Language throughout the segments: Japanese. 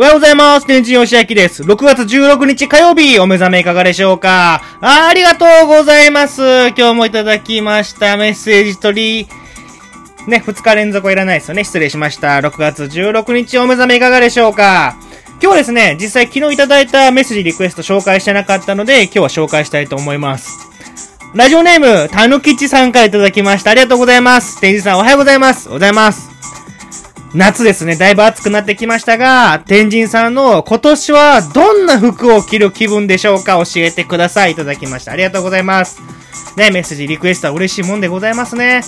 おはようございます。天神よしあきです。6月16日火曜日、お目覚めいかがでしょうか？あありがとうございます。今日もいただきましたメッセージ取り、ね、2日連続はいらないですよね。失礼しました。6月16日お目覚めいかがでしょうか？今日はですね、実際昨日いただいたメッセージリクエスト紹介してなかったので、今日は紹介したいと思います。ラジオネーム、たぬきちさんからいただきました。ありがとうございます。天神さんおはようございます。おはようございます。夏ですね、だいぶ暑くなってきましたが、天神さんの今年はどんな服を着る気分でしょうか教えてください。いただきました。ありがとうございます。ね、メッセージ、リクエストは嬉しいもんでございますね。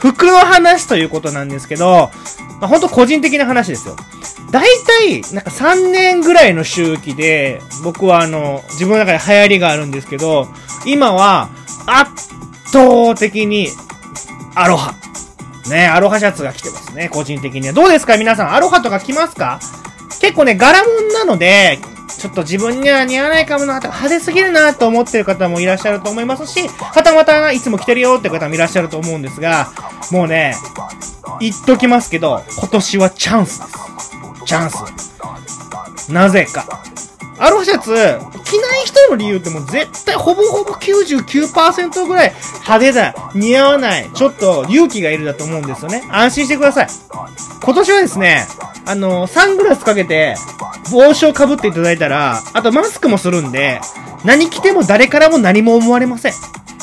服の話ということなんですけど、まあ、ほんと個人的な話ですよ。大体、なんか3年ぐらいの周期で、僕はあの、自分の中で流行りがあるんですけど、今は圧倒的にアロハ。ね、アロハシャツが来てますね、個人的には。どうですか？皆さん、アロハとか着ますか？結構ね、柄物なので、ちょっと自分には似合わないかもな、派手すぎるなと思ってる方もいらっしゃると思いますし、はたまたいつも着てるよって方もいらっしゃると思うんですが、もうね、言っときますけど、今年はチャンスです。チャンス。なぜか。アロハシャツ、着人の理由ってもう絶対ほぼほぼ99%ぐらい派手だ、似合わない、ちょっと勇気がいるだと思うんですよね。安心してください。今年はですね、あの、サングラスかけて、帽子をかぶっていただいたら、あとマスクもするんで、何着ても誰からも何も思われません。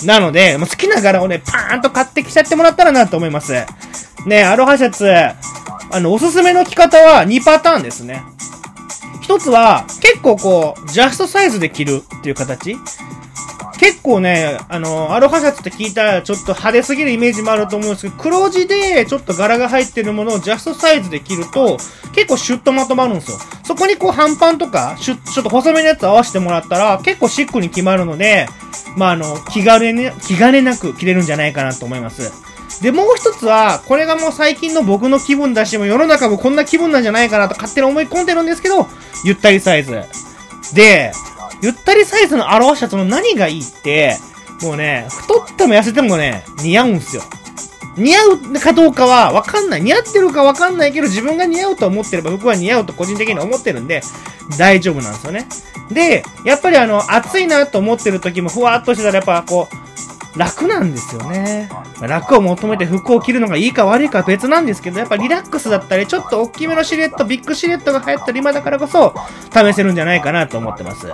なので、もう好きな柄をね、パーンと買ってきちゃってもらったらなと思います。ね、アロハシャツ、あの、おすすめの着方は2パターンですね。一つは、結構こう、ジャストサイズで着るっていう形。結構ね、あの、アロハシャツって聞いたらちょっと派手すぎるイメージもあると思うんですけど、黒地でちょっと柄が入ってるものをジャストサイズで着ると、結構シュッとまとまるんですよ。そこにこう半パンとか、シュッ、ちょっと細めのやつ合わせてもらったら、結構シックに決まるので、まあ、あの、気軽に、気兼ねなく着れるんじゃないかなと思います。で、もう一つは、これがもう最近の僕の気分だし、も世の中もこんな気分なんじゃないかなと勝手に思い込んでるんですけど、ゆったりサイズ。で、ゆったりサイズのアロハシャツの何がいいって、もうね、太っても痩せてもね、似合うんすよ。似合うかどうかはわかんない。似合ってるかわかんないけど、自分が似合うと思ってれば、僕は似合うと個人的に思ってるんで、大丈夫なんですよね。で、やっぱりあの、暑いなと思ってる時も、ふわっとしてたら、やっぱこう、楽なんですよね。楽を求めて服を着るのがいいか悪いかは別なんですけど、やっぱリラックスだったり、ちょっと大きめのシルエット、ビッグシルエットが流行ったり今だからこそ、試せるんじゃないかなと思ってます。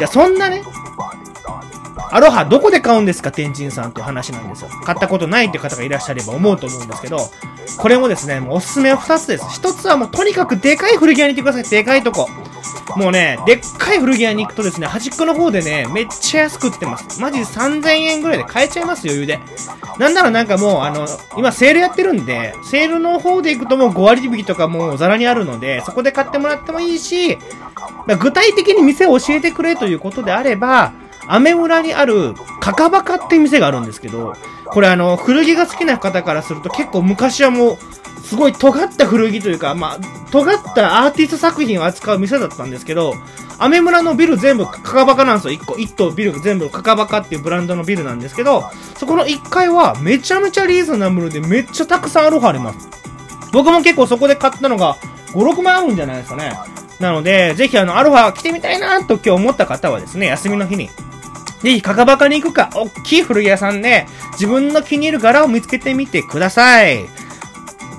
じゃあそんなね、アロハどこで買うんですか天神さんっていう話なんですよ。買ったことないって方がいらっしゃれば思うと思うんですけど、これもですね、もうおすすめは2つです。1つはもうとにかくでかい古着屋に行ってください。でかいとこ。もうね、でっかい古着屋に行くとですね、端っこの方でね、めっちゃ安く売ってます。マジで3000円ぐらいで買えちゃいます余裕で。なんならなんかもう、あの、今セールやってるんで、セールの方で行くともう5割引きとかもうザラにあるので、そこで買ってもらってもいいし、具体的に店を教えてくれということであれば、アメ村にある、カカバカって店があるんですけど、これあの、古着が好きな方からすると結構昔はもう、すごい尖った古着というか、まあ、尖ったアーティスト作品を扱う店だったんですけど、アメ村のビル全部カカバカなんですよ。1個、1棟ビル全部カカバカっていうブランドのビルなんですけど、そこの1階はめちゃめちゃリーズナブルでめっちゃたくさんアロハあります。僕も結構そこで買ったのが5、6万あるんじゃないですかね。なので、ぜひあの、アロハ着てみたいなと今日思った方はですね、休みの日にぜひ、カカバカに行くか、おっきい古着屋さんで、自分の気に入る柄を見つけてみてください。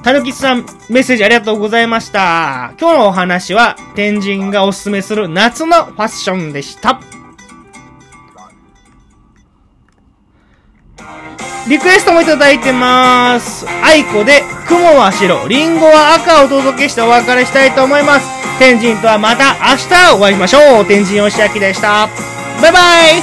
たぬきさん、メッセージありがとうございました。今日のお話は、天神がおすすめする夏のファッションでした。リクエストもいただいてます。アイコで、雲は白、リンゴは赤をお届けしてお別れしたいと思います。天神とはまた明日お会いしましょう。天神よしあきでした。バイバイ